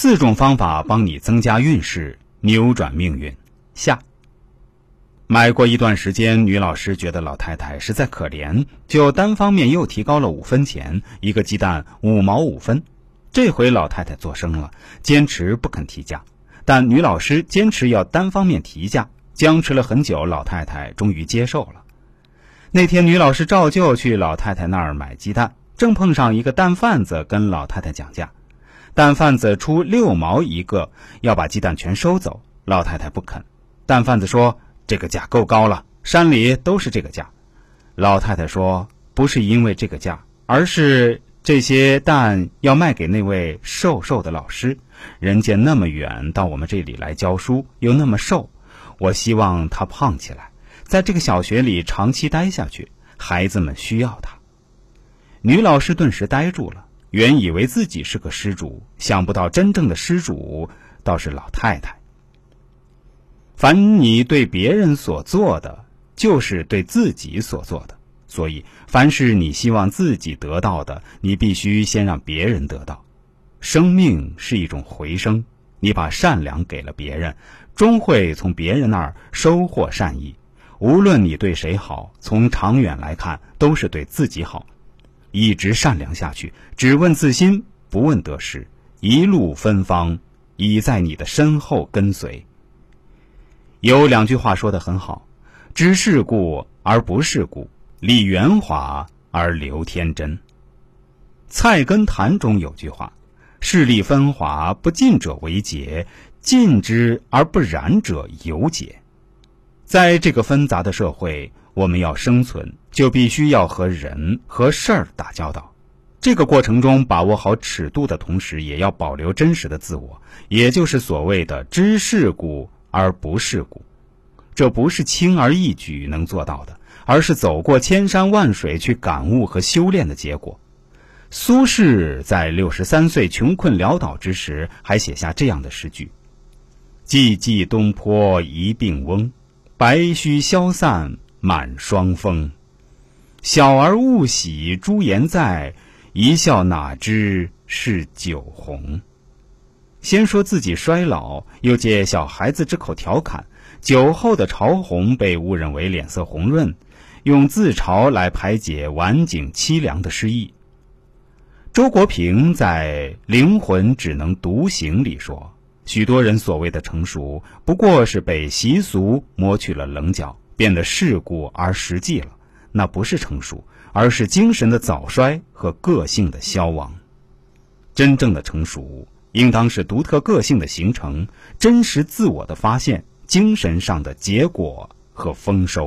四种方法帮你增加运势，扭转命运。下。买过一段时间，女老师觉得老太太实在可怜，就单方面又提高了五分钱，一个鸡蛋五毛五分。这回老太太做声了，坚持不肯提价，但女老师坚持要单方面提价，僵持了很久，老太太终于接受了。那天，女老师照旧去老太太那儿买鸡蛋，正碰上一个蛋贩子跟老太太讲价，蛋贩子出六毛一个，要把鸡蛋全收走。老太太不肯，蛋贩子说。这个价够高了，山里都是这个价。老太太说：“不是因为这个价，而是这些蛋要卖给那位瘦瘦的老师。人家那么远到我们这里来教书，又那么瘦，我希望他胖起来，在这个小学里长期待下去。孩子们需要他。”女老师顿时呆住了，原以为自己是个施主，想不到真正的施主倒是老太太。凡你对别人所做的，就是对自己所做的。所以，凡是你希望自己得到的，你必须先让别人得到。生命是一种回声，你把善良给了别人，终会从别人那儿收获善意。无论你对谁好，从长远来看，都是对自己好。一直善良下去，只问自心，不问得失，一路芬芳已在你的身后跟随。有两句话说的很好：“知世故而不世故，立圆滑而留天真。”《菜根谭》中有句话：“势利分华不尽者为节，尽之而不染者尤节。”在这个纷杂的社会，我们要生存，就必须要和人和事儿打交道。这个过程中，把握好尺度的同时，也要保留真实的自我，也就是所谓的“知世故”。而不世故，这不是轻而易举能做到的，而是走过千山万水去感悟和修炼的结果。苏轼在六十三岁穷困潦倒之时，还写下这样的诗句：“寂寂东坡一病翁，白须消散满霜风。小儿勿喜朱颜在，一笑哪知是酒红。”先说自己衰老，又借小孩子之口调侃酒后的潮红被误认为脸色红润，用自嘲来排解晚景凄凉的失意。周国平在《灵魂只能独行》里说：“许多人所谓的成熟，不过是被习俗磨去了棱角，变得世故而实际了。那不是成熟，而是精神的早衰和个性的消亡。真正的成熟。”应当是独特个性的形成，真实自我的发现，精神上的结果和丰收。